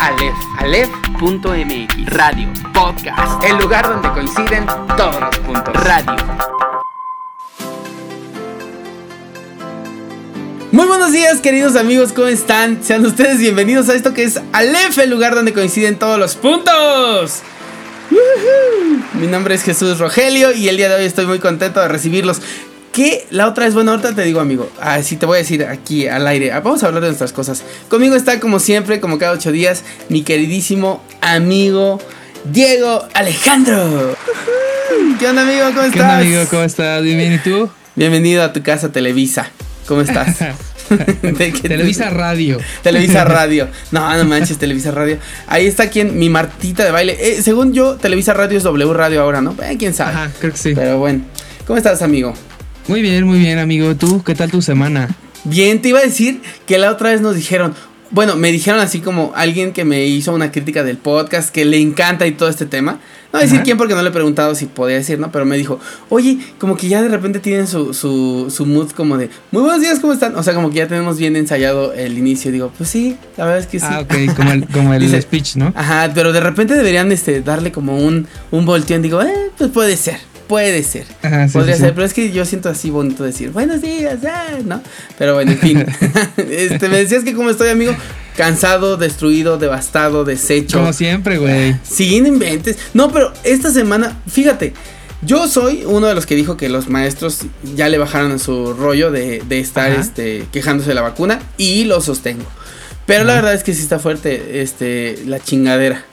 Aleph. Aleph.mx Radio Podcast El lugar donde coinciden todos los puntos. Radio Muy buenos días, queridos amigos, ¿cómo están? Sean ustedes bienvenidos a esto que es Aleph, el lugar donde coinciden todos los puntos. ¡Woohoo! Mi nombre es Jesús Rogelio y el día de hoy estoy muy contento de recibirlos. Que la otra vez, bueno, ahorita te digo, amigo, así te voy a decir aquí al aire. Ah, Vamos a hablar de nuestras cosas. Conmigo está, como siempre, como cada ocho días, mi queridísimo amigo Diego Alejandro. ¿Qué onda, amigo? ¿Cómo estás? ¿Qué onda, amigo? ¿Cómo estás? Bien, bien, ¿y tú? Bienvenido a tu casa Televisa. ¿Cómo estás? ¿De qué te- Televisa Radio. Televisa Radio. No, no manches, Televisa Radio. Ahí está quien, mi Martita de baile. Eh, según yo, Televisa Radio es W Radio ahora, ¿no? Eh, quién sabe. Ajá, creo que sí. Pero bueno. ¿Cómo estás, amigo? Muy bien, muy bien, amigo. ¿Tú? ¿Qué tal tu semana? Bien, te iba a decir que la otra vez nos dijeron. Bueno, me dijeron así como alguien que me hizo una crítica del podcast que le encanta y todo este tema. No voy a decir quién porque no le he preguntado si podía decir, ¿no? Pero me dijo, oye, como que ya de repente tienen su, su, su mood como de, muy buenos días, ¿cómo están? O sea, como que ya tenemos bien ensayado el inicio. Digo, pues sí, la verdad es que sí. Ah, ok, como el, como el Dice- speech, ¿no? Ajá, pero de repente deberían este, darle como un, un volteón. Digo, eh, pues puede ser, puede ser. Ajá, sí, Podría sí, ser, sí. pero es que yo siento así bonito decir, buenos días, ah", ¿no? Pero bueno, en fin. este, me decías que cómo estoy, amigo. Cansado, destruido, devastado, deshecho. Como siempre, güey. Sí, no inventes. No, pero esta semana, fíjate, yo soy uno de los que dijo que los maestros ya le bajaron su rollo de, de estar Ajá. este, quejándose de la vacuna y lo sostengo. Pero la verdad es que sí está fuerte este, la chingadera.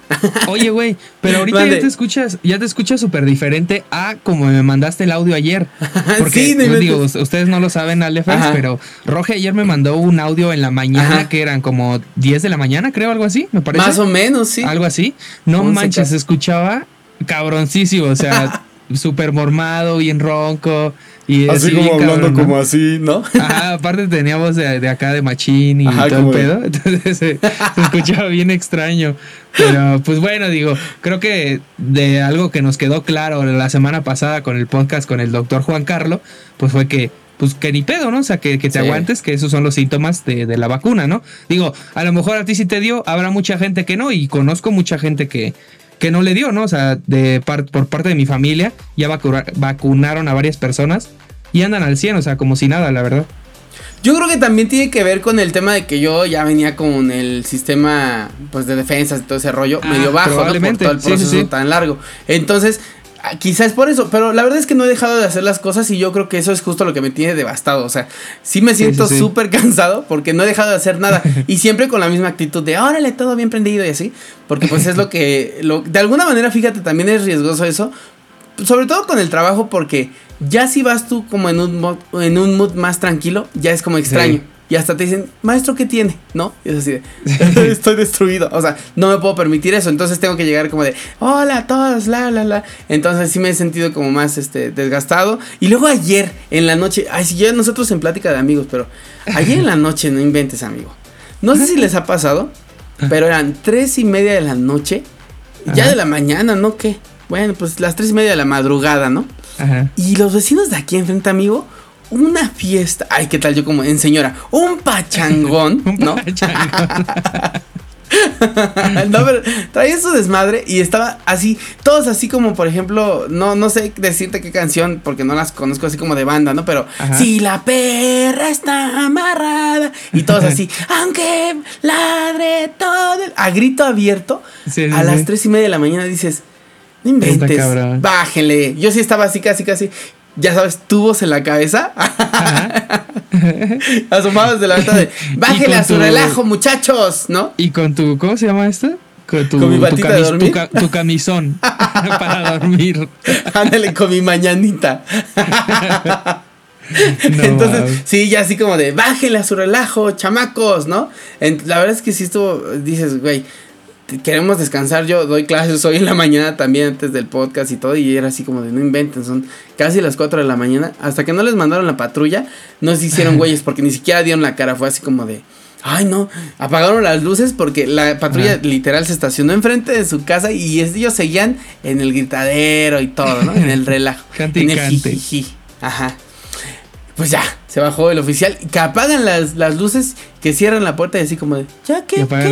Oye, güey, pero ahorita Mande. ya te escuchas, ya te escuchas súper diferente a como me mandaste el audio ayer. Porque, Sí, no pues, inventes. digo, us- ustedes no lo saben, Alefans, Ajá. pero Roge ayer me mandó un audio en la mañana Ajá. que eran como 10 de la mañana, creo, algo así, me parece. Más o menos, sí. Algo así. No Once manches, se escuchaba cabroncísimo, o sea, súper mormado, bien ronco. Y Así así como hablando cabrón, ¿no? como así, ¿no? Ajá, aparte teníamos de, de acá de machín y Ajá, todo el de- pedo. Entonces se, se escuchaba bien extraño. Pero pues bueno, digo, creo que de algo que nos quedó claro la semana pasada con el podcast con el doctor Juan Carlo, pues fue que pues que ni pedo, ¿no? O sea, que, que te Sí. aguantes, que esos son los síntomas de, de la vacuna, ¿no? Digo, a lo mejor a ti sí te dio, habrá mucha gente que no, y conozco mucha gente que, que no le dio, ¿no? O sea, de par- por parte de mi familia, ya vacuna- vacunaron a varias personas y andan al 100, o sea, como si nada, la verdad. Yo creo que también tiene que ver con el tema de que yo ya venía con el sistema pues de defensas y todo ese rollo Ah, medio bajo, ¿no? Por probablemente. todo el Sí, sí, proceso sí. tan largo. Entonces, ah, quizás por eso, pero la verdad es que no he dejado de hacer las cosas y yo creo que eso es justo lo que me tiene devastado. O sea, sí me siento sí, sí. súper cansado porque no he dejado de hacer nada y siempre con la misma actitud de órale, todo bien prendido y así, porque pues es lo que, lo, de alguna manera, fíjate, también es riesgoso eso, sobre todo con el trabajo porque ya si vas tú como en un mood, en un mood más tranquilo, ya es como extraño. Y hasta te dicen, maestro, ¿qué tiene? ¿No? Y es así de, estoy destruido. O sea, no me puedo permitir eso. Entonces tengo que llegar como de, hola a todos, la, la, la. Entonces sí me he sentido como más este, desgastado. Y luego ayer, en la noche, ay, sí, ya nosotros en plática de amigos, pero ayer en la noche, no inventes, amigo. No sé si les ha pasado, pero eran tres y media de la noche, ya Ajá. de la mañana, ¿no? ¿Qué? Bueno, pues las tres y media de la madrugada, ¿no? Ajá. Y los vecinos de aquí enfrente, amigo, una fiesta. Ay, ¿qué tal yo como en señora? Un pachangón, Un ¿no? pachangón. no, pero traía su desmadre y estaba así, todos así como, por ejemplo, no, no sé decirte qué canción, porque no las conozco así como de banda, ¿no? Pero Ajá. si la perra está amarrada y todos así, aunque ladre todo, el-", a grito abierto, Sí, sí, a las tres y media de la mañana dices, no inventes, bájenle. Yo sí estaba así, casi, casi, ya sabes, tubos en la cabeza. Asomados de la ventana de bájele con a su tu- relajo, muchachos, ¿no? Y con tu, ¿cómo se llama esto? Con tu, Con mi tu de tu ca- tu camisón para dormir. Ándale con mi mañanita. No, Entonces, sí, ya así como de bájele a su relajo, chamacos, ¿no? En- la verdad es que sí estuvo, dices, güey, queremos descansar. Yo doy clases hoy en la mañana también antes del podcast y todo, y era así como de no inventen, son casi las 4 de la mañana. Hasta que no les mandaron la patrulla, no se hicieron güeyes porque ni siquiera dieron la cara, fue así como de. Ay, no, apagaron las luces porque la patrulla literal se estacionó enfrente de su casa y ellos seguían en el gritadero y todo, ¿no? En el relajo. Cante en el jijiji. Ajá. Pues ya, se bajó el oficial, que apagan las, las luces, que cierran la puerta y así como de, ¿ya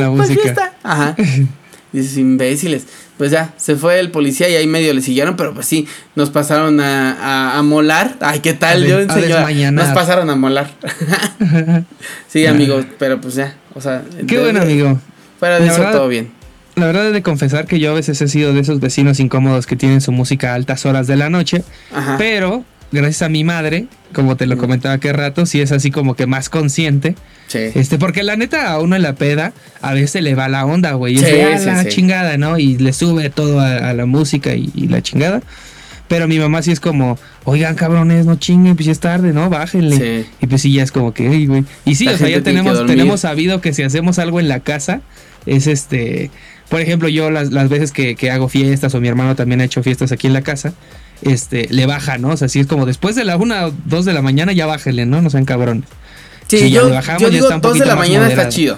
música. fiesta? Ajá. Dices, imbéciles. Pues ya, se fue el policía y ahí medio le siguieron, pero pues sí, nos pasaron a, a, a molar. Ay, ¿qué tal? A Yo desmañanar. Nos pasaron a molar. sí, amigos, pero pues ya, o sea. Qué bueno, amigo. Fuera de La eso, verdad- todo bien. La verdad he de confesar que yo a veces he sido de esos vecinos incómodos que tienen su música a altas horas de la noche, Ajá. pero gracias a mi madre, como te lo Mm. comentaba hace rato, sí es así como que más consciente. Sí. Este, porque la neta a uno en la peda a veces le va la onda, güey. y es Sí, "Ah, sí, la sí. chingada, ¿no? Y le sube todo a, a la música y, y la chingada. Pero mi mamá sí es como, oigan, cabrones, no chinguen, pues ya es tarde, ¿no? Bájenle. Sí. Y pues sí, ya es como que, "Ey, güey. Y sí, La o sea, ya tenemos, tenemos sabido que si hacemos algo en la casa, es este. Por ejemplo, yo las, las veces que, que hago fiestas, o mi hermano también ha hecho fiestas aquí en la casa, este, le baja, ¿no? O sea, sí es como después de la una o dos de la mañana, ya bájenle, ¿no? No sean cabrones. Sí, ya yo, bajamos, yo ya digo, está un 2 de la mañana moderado. está chido.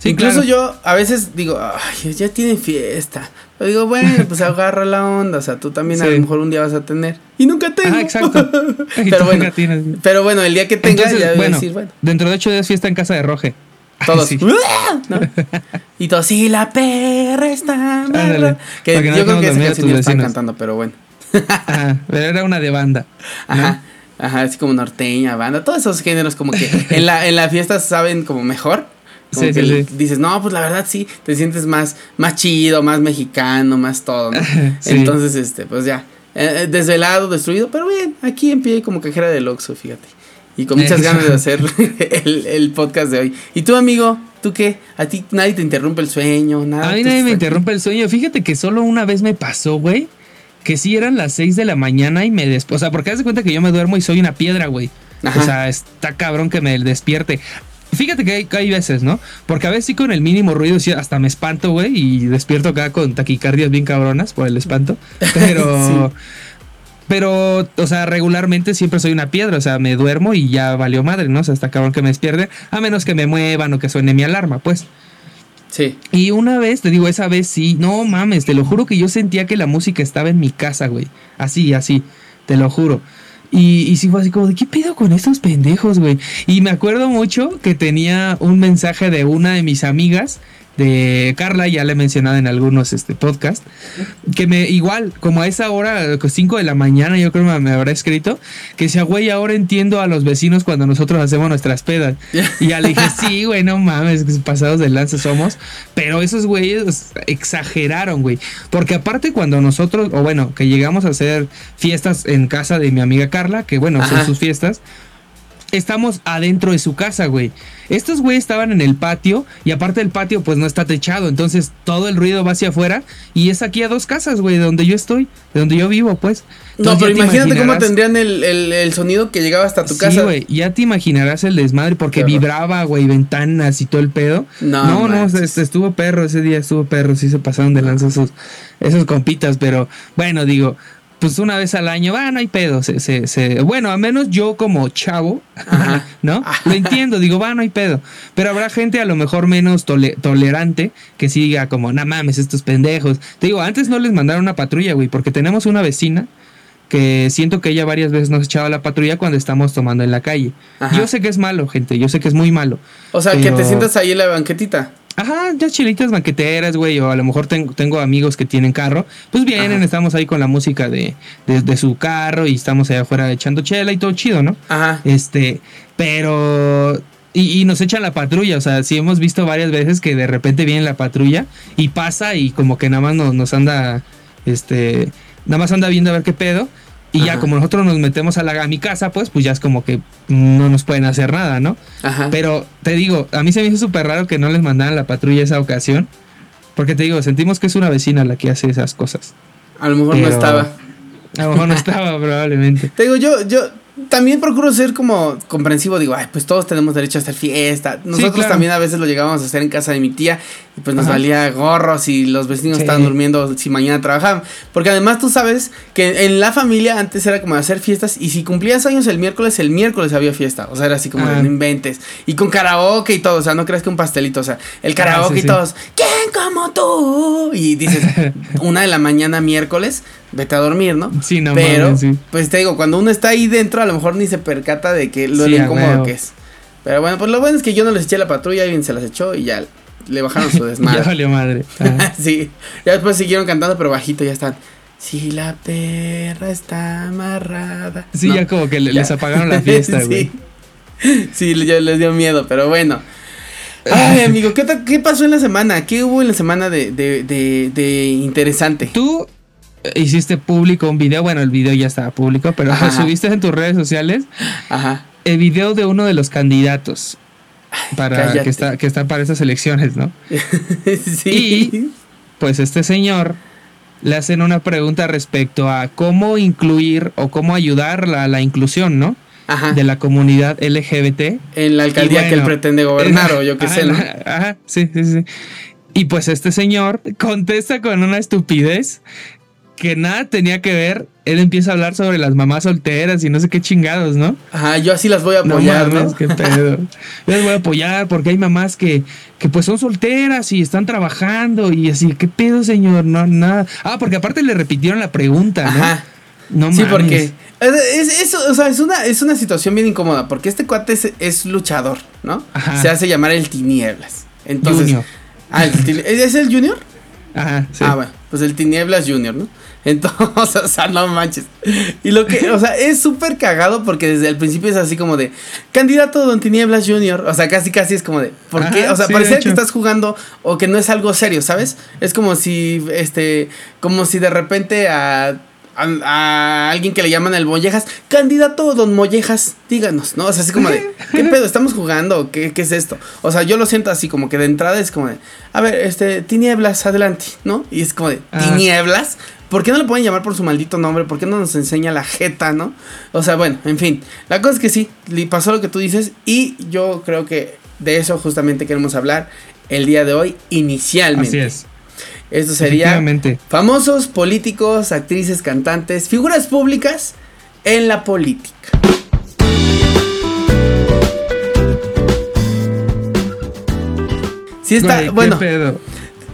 Sí, Incluso claro. yo a veces digo, ay, ya tiene fiesta. Pero digo, bueno, pues agarra la onda. O sea, tú también a lo mejor un día vas a tener. Y nunca tengo. Ah, exacto. Y pero bueno, nunca tienes. pero bueno, el día que tenga Entonces, ya voy a bueno, decir, bueno, dentro de ocho días fiesta en casa de Roge. Ay, todos. sí. ¿no? Y todos, sí, la perra está. Ándale, amarra". Que para yo no creo que esa canción están vecinos. cantando, pero bueno. Ajá, pero era una de banda. ¿no? Ajá. Ajá, así como norteña, banda, todos esos géneros como que en la, en la fiesta saben como mejor. Como Sí, que sí, le- sí. dices, no, pues la verdad sí, te sientes más, más chido, más mexicano, más todo, ¿no? Entonces, este, pues ya, eh, eh, desvelado, destruido, pero bien, aquí en pie como cajera del Oxxo, fíjate. Y con muchas ganas de hacer el, el podcast de hoy. ¿Y tú, amigo? ¿Tú qué? ¿A ti nadie te interrumpe el sueño? Nada. A mí nadie me interrumpe el sueño. Fíjate que solo una vez me pasó, güey. Que sí eran las 6 de la mañana y me des... O sea, porque haz de cuenta que yo me duermo y soy una piedra, güey. Ajá. O sea, está cabrón que me despierte. Fíjate que hay, que hay veces, ¿no? Porque a veces sí con el mínimo ruido sí hasta me espanto, güey. Y despierto acá con taquicardias bien cabronas por el espanto. Pero... Pero, o sea, regularmente siempre soy una piedra, o sea, me duermo y ya valió madre, ¿no? O sea, está cabrón que me despierte, a menos que me muevan o que suene mi alarma, pues. Sí. Y una vez, te digo, esa vez sí, no mames, te lo juro que yo sentía que la música estaba en mi casa, güey. Así, así, te lo juro. Y, y sí así como de, ¿qué pedo con estos pendejos, güey? Y me acuerdo mucho que tenía un mensaje de una de mis amigas, de Carla, ya le he mencionado en algunos este, podcasts, que me, igual, como a esa hora, 5 de la mañana, yo creo que me habrá escrito, que decía, güey, ahora entiendo a los vecinos cuando nosotros hacemos nuestras pedas. Y ya le dije, sí, güey, no mames, pasados de lanza somos. Pero esos güeyes exageraron, güey. Porque aparte cuando nosotros, o bueno, que llegamos a hacer fiestas en casa de mi amiga Carla, que bueno, son sus fiestas. Estamos adentro de su casa, güey. Estos güeyes estaban en el patio y aparte el patio pues no está techado, entonces todo el ruido va hacia afuera y es aquí a dos casas, güey, de donde yo estoy, de donde yo vivo, pues. No, pero imagínate cómo tendrían el, el, el sonido que llegaba hasta tu Sí, casa. güey, ya te imaginarás el desmadre porque vibraba, güey, ventanas y todo el pedo. No, no, no, este, estuvo perro ese día, estuvo perro, sí se pasaron de lanza esos, esos compitas, pero bueno, digo, pues una vez al año, va, no hay pedo, se, se, se- bueno, a menos yo como chavo, Ajá. ¿no? Lo entiendo, digo, va, no hay pedo, pero habrá gente a lo mejor menos tole- tolerante que sí diga como, no mames, estos pendejos. Te digo, antes no les mandaron una patrulla, güey, porque tenemos una vecina que siento que ella varias veces nos echaba la patrulla cuando estamos tomando en la calle. Ajá. Yo sé que es malo, gente, yo sé que es muy malo. O sea, que te sientas ahí en la banquetita. Ajá, ya chilitas banqueteras, güey, o a lo mejor tengo, tengo amigos que tienen carro, pues vienen, Ajá. estamos ahí con la música de, de, de su carro y estamos allá afuera echando chela y todo chido, ¿no? Ajá. Este, pero... Y, y nos echan la patrulla, o sea, sí hemos visto varias veces que de repente viene la patrulla y pasa y como que nada más nos, nos anda, este, nada más anda viendo a ver qué pedo. Y ya como nosotros nos metemos a, la, a mi casa, pues, pues ya es como que no nos pueden hacer nada, ¿no? Ajá. Pero te digo, a mí se me hizo súper raro que no les mandaran la patrulla esa ocasión. Porque te digo, sentimos que es una vecina la que hace esas cosas. A lo mejor no estaba. A lo mejor no estaba, probablemente. Te digo, yo, yo también procuro ser como comprensivo. Digo, ay, pues todos tenemos derecho a hacer fiesta. Nosotros claro. también a veces lo llegábamos a hacer en casa de mi tía. Y pues nos Ajá. valía gorros y los vecinos Sí. estaban durmiendo si mañana trabajaban. Porque además tú sabes que en la familia antes era como hacer fiestas. Y si cumplías años el miércoles, el miércoles había fiesta. O sea, era así como de Ah. no inventes. Y con karaoke y todo. O sea, no creas que un pastelito. O sea, el karaoke sí, y todos. ¿Quién como tú? Y dices, una de la mañana miércoles. Vete a dormir, ¿no? Sí, no Pero, mames, sí. pues te digo, cuando uno está ahí dentro, a lo mejor ni se percata de que lo Sí, incómodo que es. Pero bueno, pues lo bueno es que yo no les eché la patrulla, alguien se las echó y ya le bajaron su Ya desmadre. valió madre. Sí, ya después siguieron cantando, pero bajito ya están. Si la perra está amarrada. Sí, ¿no? ya como que le- Ya. les apagaron la fiesta, güey. sí. Sí, ya les dio miedo, pero bueno. Ay, amigo, ¿qué, pasó en la semana? ¿Qué hubo en la semana de, de, de, de interesante? Tú hiciste público un video, bueno, el video ya estaba público, pero subiste en tus redes sociales Ajá. el video de uno de los candidatos para que está que está para estas elecciones, ¿no? sí. Pues este señor le hacen una pregunta respecto a cómo incluir o cómo ayudar la, la inclusión, ¿no? Ajá. De la comunidad LGBT. En la alcaldía Y que él pretende gobernar, o yo qué sé, ¿no? Ajá, sí, sí, sí. Y pues este señor contesta con una estupidez que nada tenía que ver. Él empieza a hablar sobre las mamás solteras y no sé qué chingados, ¿no? Ajá, yo así las voy a No apoyar, ¿no? mames, qué pedo. Yo les voy a apoyar porque hay mamás que, que pues son solteras y están trabajando y así, ¿qué pedo, señor? No, nada. Ah, porque aparte le repitieron la pregunta, ¿no? Ajá. No sí, mames. porque es, es- eso, o sea, es una, es una situación bien incómoda, porque este cuate es, es luchador, ¿no? Ajá. Se hace llamar el Tinieblas. Entonces, Junior. Ah, el ¿es el Junior? Ajá, sí. Ah, bueno, pues el Tinieblas Junior, ¿no? Entonces, o sea, no manches. Y lo que, o sea, es súper cagado porque desde el principio es así como de candidato Don Tinieblas Junior. O sea, casi casi es como de, ¿por qué? O sea, sí, parece de que estás jugando o que no es algo serio, ¿sabes? Es como si, este, como si de repente a. A, a alguien que le llaman el Mollejas, candidato Don Mollejas, díganos, ¿no? O sea, así como de, ¿qué pedo? ¿Estamos jugando? ¿Qué, ¿Qué es esto? O sea, yo lo siento así, como que de entrada es como de, a ver, este, tinieblas, adelante, ¿no? Y es como de, Ah. ¿Por qué no le pueden llamar por su maldito nombre? ¿Por qué no nos enseña la jeta, no? O sea, bueno, en fin. La cosa es que sí, le pasó lo que tú dices y yo creo que de eso justamente queremos hablar el día de hoy inicialmente. Así es. Esto sería famosos, políticos, actrices, cantantes, figuras públicas en la política. Sí está, Güey, bueno, pedo.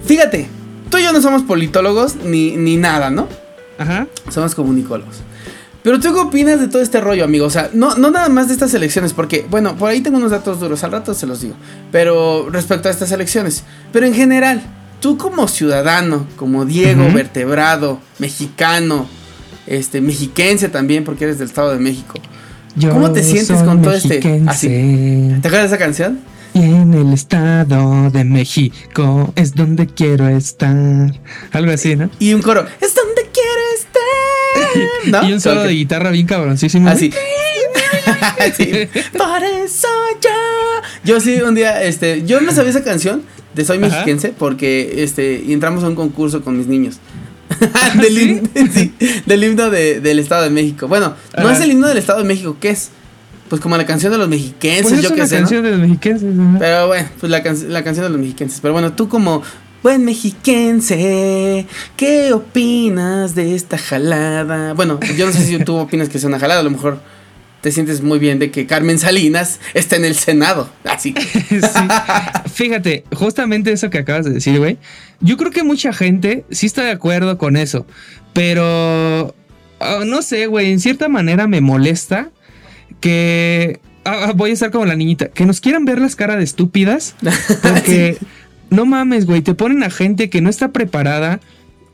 fíjate, tú y yo no somos politólogos ni, ni nada, ¿no? Ajá. Somos comunicólogos. Pero tú qué opinas de todo este rollo, amigo? O sea, no, no nada más de estas elecciones, porque, bueno, por ahí tengo unos datos duros, al rato se los digo. Pero respecto a estas elecciones. Pero en general, tú como ciudadano, como Diego, vertebrado, mexicano, este, mexiquense también, porque eres del Estado de México. Yo ¿Cómo te sientes con todo este- así? ¿Te acuerdas de esa canción? Y en el estado de México es donde quiero estar. Algo así, ¿no? Y un coro, es donde quiero estar. ¿No? Y un solo de guitarra bien cabroncísimo. Así. Sí. Por eso yo. Yo sí, un día, este, yo no sabía esa canción de Soy Ajá. Mexiquense porque, este, y entramos a un concurso con mis niños. del, ¿sí? himno, sí, del himno de- del Estado de México. Bueno, no es el himno del Estado de México, ¿qué es? Pues como la canción de los mexiquenses, Pues es yo qué sé, ¿no? canción de los mexiquenses. Pero bueno, pues la, can- la canción de los mexiquenses. Pero bueno, tú como buen mexiquense, ¿qué opinas de esta jalada? Bueno, yo no sé si tú opinas que sea una jalada, a lo mejor te sientes muy bien de que Carmen Salinas está en el Senado. Así. Sí. Fíjate, justamente eso que acabas de decir, güey. Yo creo que mucha gente sí está de acuerdo con eso. Pero ah, no sé, güey. En cierta manera me molesta que. ah, ah, voy a estar como la niñita. Que nos quieran ver las caras de estúpidas. Porque no mames, güey. Te ponen a gente que no está preparada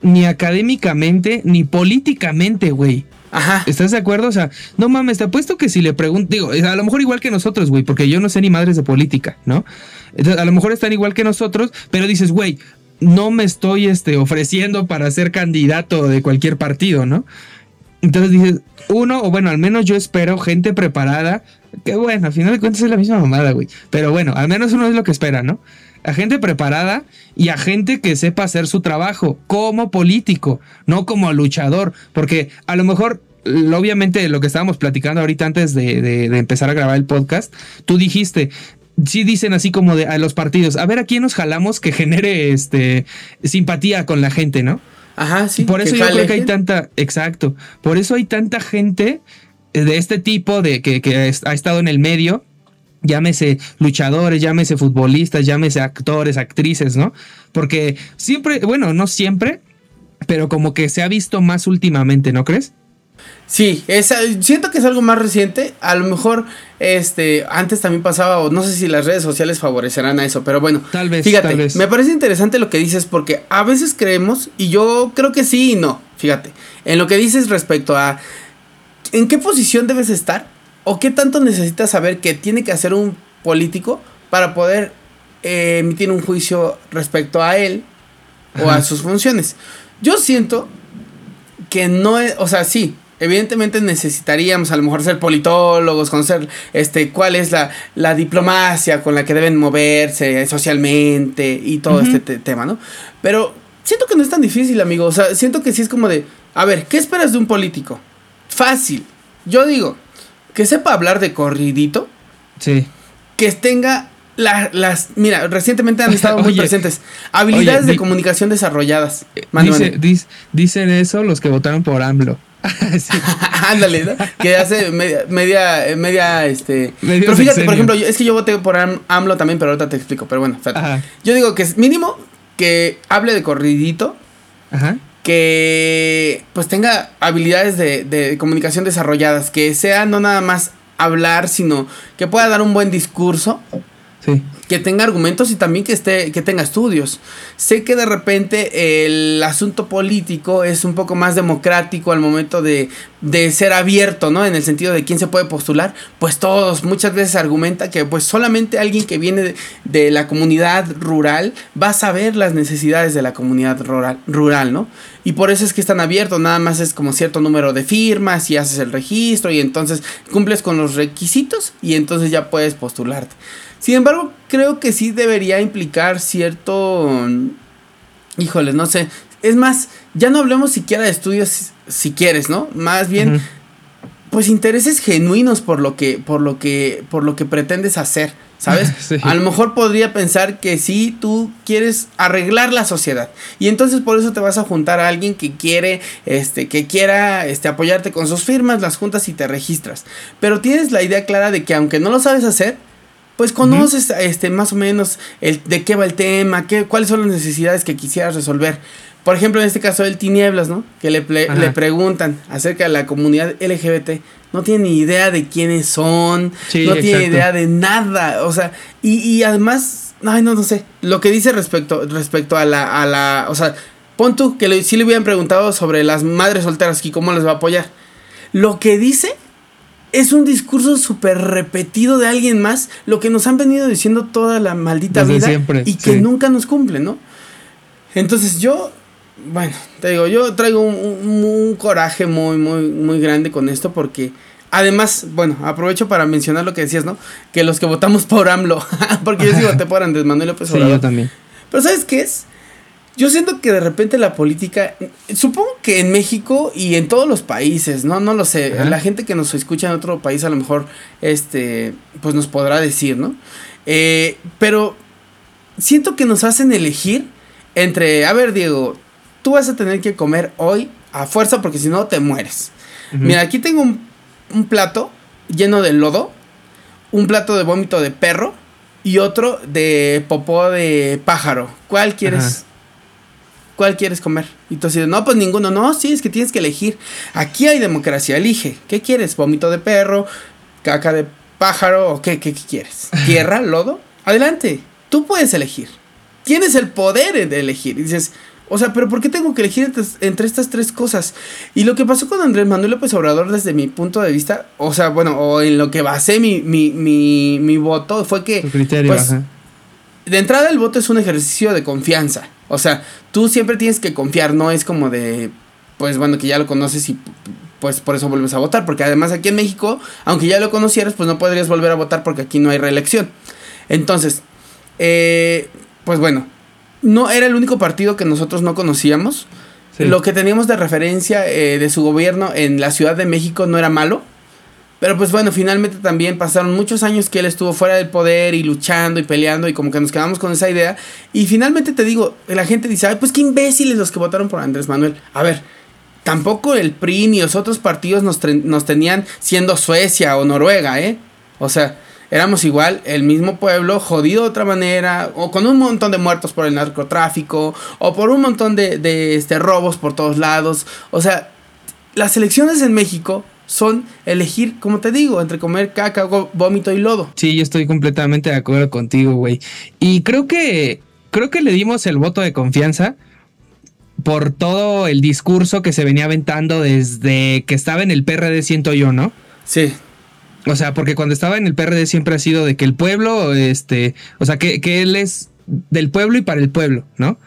ni académicamente ni políticamente, güey. Ajá. ¿Estás de acuerdo? O sea, no mames, te apuesto que si le pregunto, digo, a lo mejor igual que nosotros, güey, porque yo no sé ni madres de política, ¿no? Entonces, a lo mejor están igual que nosotros, pero dices, güey, no me estoy este, ofreciendo para ser candidato de cualquier partido, ¿no? Entonces dices, uno, o bueno, al menos yo espero gente preparada, que bueno, al final de cuentas es la misma mamada, güey. Pero bueno, al menos uno es lo que espera, ¿no? A gente preparada y a gente que sepa hacer su trabajo como político, no como luchador. Porque a lo mejor, obviamente, lo que estábamos platicando ahorita antes de, de- de empezar a grabar el podcast, tú dijiste, sí dicen así como de a los partidos, a ver a quién nos jalamos que genere este simpatía con la gente, ¿no? Ajá, sí. Por eso yo creo que hay tanta, exacto, por eso hay tanta gente eh, de este tipo de que, que ha estado en el medio, llámese luchadores, llámese futbolistas, llámese actores, actrices, ¿no? Porque siempre, bueno, no siempre, pero como que se ha visto más últimamente, ¿no crees? Sí, es, siento que es algo más reciente. A lo mejor este antes también pasaba, o no sé si las redes sociales favorecerán a eso, pero bueno. Tal vez. Fíjate, tal vez. me parece interesante lo que dices porque a veces creemos, y yo creo que sí y no. Fíjate, en lo que dices respecto a en qué posición debes estar o qué tanto necesitas saber que tiene que hacer un político para poder eh, emitir un juicio respecto a él o a sus funciones. Yo siento que no es, o sea, sí, evidentemente necesitaríamos a lo mejor ser politólogos, conocer este cuál es la, la diplomacia con la que deben moverse socialmente y todo este te- tema, ¿no? Pero siento que no es tan difícil, amigo, o sea, siento que sí es como de, a ver, ¿qué esperas de un político? Fácil. Yo digo, que sepa hablar de corridito, Sí. que tenga la- las, mira, recientemente han estado muy Oye, presentes, habilidades oye, de comunicación desarrolladas. Dice, dis- dicen eso los que votaron por AMLO. Sí. Ándale, ¿no? Que hace media, media, eh, media, este... Medio pero fíjate, por ejemplo, yo- es que yo voté por Am- AMLO también, pero ahorita te explico, pero bueno. Yo digo que es mínimo que hable de corridito, Ajá. que pues tenga habilidades de, de comunicación desarrolladas, que sea no nada más hablar, sino que pueda dar un buen discurso, Que tenga argumentos y también que esté que tenga estudios. Sé que de repente el asunto político es un poco más democrático al momento de, de ser abierto, ¿no? En el sentido de quién se puede postular, pues todos muchas veces argumenta que pues solamente alguien que viene de, de la comunidad rural va a saber las necesidades de la comunidad rural, rural, ¿no? Y por eso es que están abiertos, nada más es como cierto número de firmas y haces el registro y entonces cumples con los requisitos y entonces ya puedes postularte. Sin embargo, creo que sí debería implicar cierto... Híjoles, no sé. Es más, ya no hablemos siquiera de estudios si, si quieres, ¿no? Más bien, pues intereses genuinos por lo que, por lo que, por lo que pretendes hacer, ¿sabes? Sí. A lo mejor podría pensar que sí, tú quieres arreglar la sociedad. Y entonces por eso te vas a juntar a alguien que quiere, este, que quiera, este, apoyarte con sus firmas, las juntas y te registras. Pero tienes la idea clara de que aunque no lo sabes hacer, pues conoces este más o menos el de qué va el tema, qué, cuáles son las necesidades que quisieras resolver. Por ejemplo, en este caso del Tinieblas, ¿no? Que le, le preguntan acerca de la comunidad LGBT. No tiene ni idea de quiénes son, Sí, no tiene idea de nada. O sea, y, y además, ay, no, no sé. Lo que dice respecto, respecto a la, a la, o sea, pon tú que le, si le hubieran preguntado sobre las madres solteras y cómo les va a apoyar. Lo que dice es un discurso súper repetido de alguien más, lo que nos han venido diciendo toda la maldita Desde vida siempre, y que sí. nunca nos cumple, ¿no? Entonces yo, bueno, te digo, yo traigo un, un- un coraje muy, muy, muy grande con esto porque además, bueno, aprovecho para mencionar lo que decías, ¿no? Que los que votamos por AMLO, porque yo sí voté por Andrés Manuel López Sí, Obrador. yo también. Pero ¿sabes qué es? Yo siento que de repente la política, supongo que en México y en todos los países, no, no lo sé, Ajá. la gente que nos escucha en otro país a lo mejor, este, pues nos podrá decir, ¿no? Eh, pero siento que nos hacen elegir entre, a ver Diego, tú vas a tener que comer hoy a fuerza porque si no te mueres. Mira, aquí tengo un, un plato lleno de lodo, un plato de vómito de perro y otro de popó de pájaro. ¿Cuál quieres? Ajá. ¿Cuál quieres comer? Y tú así, no, pues ninguno. No, sí, es que tienes que elegir. Aquí hay democracia, elige. ¿Qué quieres? ¿Vómito de perro? ¿Caca de pájaro? ¿O qué, qué, qué quieres? ¿Tierra? ¿Lodo? Adelante, tú puedes elegir. Tienes el poder de elegir. Y dices, o sea, pero ¿por qué tengo que elegir entre, entre estas tres cosas? Y lo que pasó con Andrés Manuel López Obrador desde mi punto de vista, o sea, bueno, o en lo que basé mi, mi, mi, mi voto, fue que... Criterio, pues, de entrada el voto es un ejercicio de confianza. O sea, tú siempre tienes que confiar, no es como de, pues bueno, que ya lo conoces y pues por eso vuelves a votar. Porque además aquí en México, aunque ya lo conocieras, pues no podrías volver a votar porque aquí no hay reelección. Entonces, eh, pues bueno, no era el único partido que nosotros no conocíamos. Sí. Lo que teníamos de referencia eh, de su gobierno en la Ciudad de México no era malo. Pero pues bueno, finalmente también pasaron muchos años que él estuvo fuera del poder y luchando y peleando y como que nos quedamos con esa idea. Y finalmente te digo, la gente dice, ay, pues qué imbéciles los que votaron por Andrés Manuel. A ver, tampoco el PRI ni los otros partidos nos, tenían siendo Suecia o Noruega, ¿eh? O sea, éramos igual el mismo pueblo, jodido de otra manera, o con un montón de muertos por el narcotráfico, o por un montón de, de este, robos por todos lados. O sea, las elecciones en México son elegir, como te digo, entre comer caca, vómito y lodo. Sí, yo estoy completamente de acuerdo contigo, güey. Y creo que creo que le dimos el voto de confianza por todo el discurso que se venía aventando desde que estaba en el PRD, siento yo, ¿no? Sí. O sea, porque cuando estaba en el PRD siempre ha sido de que el pueblo, este, o sea, que, que él es del pueblo y para el pueblo, ¿no?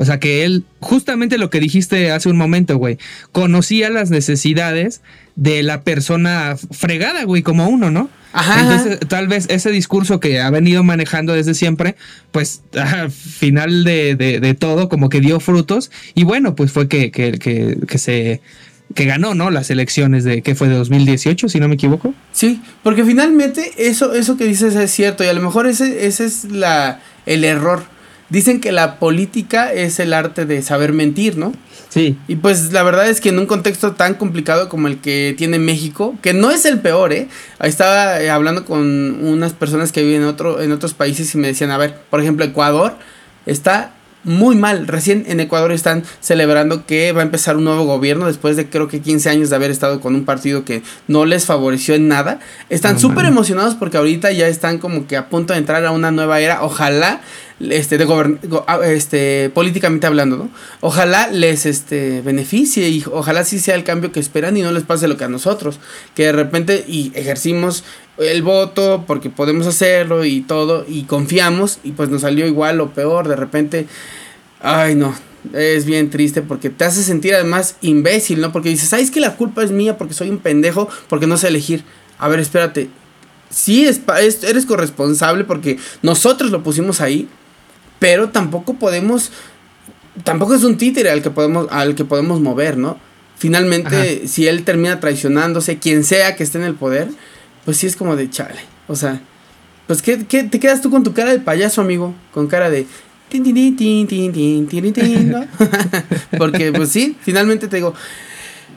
O sea, que él, justamente lo que dijiste hace un momento, güey, conocía las necesidades de la persona fregada, güey, como uno, ¿no? Ajá. Entonces, tal vez ese discurso que ha venido manejando desde siempre, pues al final de, de, todo, como que dio frutos. Y bueno, pues fue que, que, que, que se que ganó, ¿no? Las elecciones de, ¿qué fue? De 2018, si no me equivoco. Sí, porque finalmente eso, eso que dices es cierto y a lo mejor ese, ese es la, el error Dicen que la política es el arte de saber mentir, ¿no? Sí. Y pues la verdad es que en un contexto tan complicado como el que tiene México, que no es el peor, ¿eh? Ahí estaba eh, hablando con unas personas que viven en, otro, en otros países y me decían, a ver, por ejemplo, Ecuador está muy mal. Recién en Ecuador están celebrando que va a empezar un nuevo gobierno después de creo que 15 años de haber estado con un partido que no les favoreció en nada. Están súper emocionados porque ahorita ya están como que a punto de entrar a una nueva era. Ojalá este de ah, este políticamente hablando, ¿no? Ojalá les este beneficie y ojalá sí sea el cambio que esperan y no les pase lo que a nosotros, que de repente y ejercimos el voto porque podemos hacerlo y todo y confiamos y pues nos salió igual o peor, de repente ay no, es bien triste porque te hace sentir además imbécil, ¿no? Porque dices, "¿Sabes que la culpa es mía porque soy un pendejo porque no sé elegir?" A ver, espérate. Sí, es, eres corresponsable porque nosotros lo pusimos ahí, pero tampoco podemos, tampoco es un títere al que podemos, al que podemos mover, ¿no? Finalmente, si él termina traicionándose, quien sea que esté en el poder, pues sí es como de chale. O sea, pues ¿qué, qué te quedas tú con tu cara de payaso, amigo? Con cara de... Porque pues sí, finalmente te digo,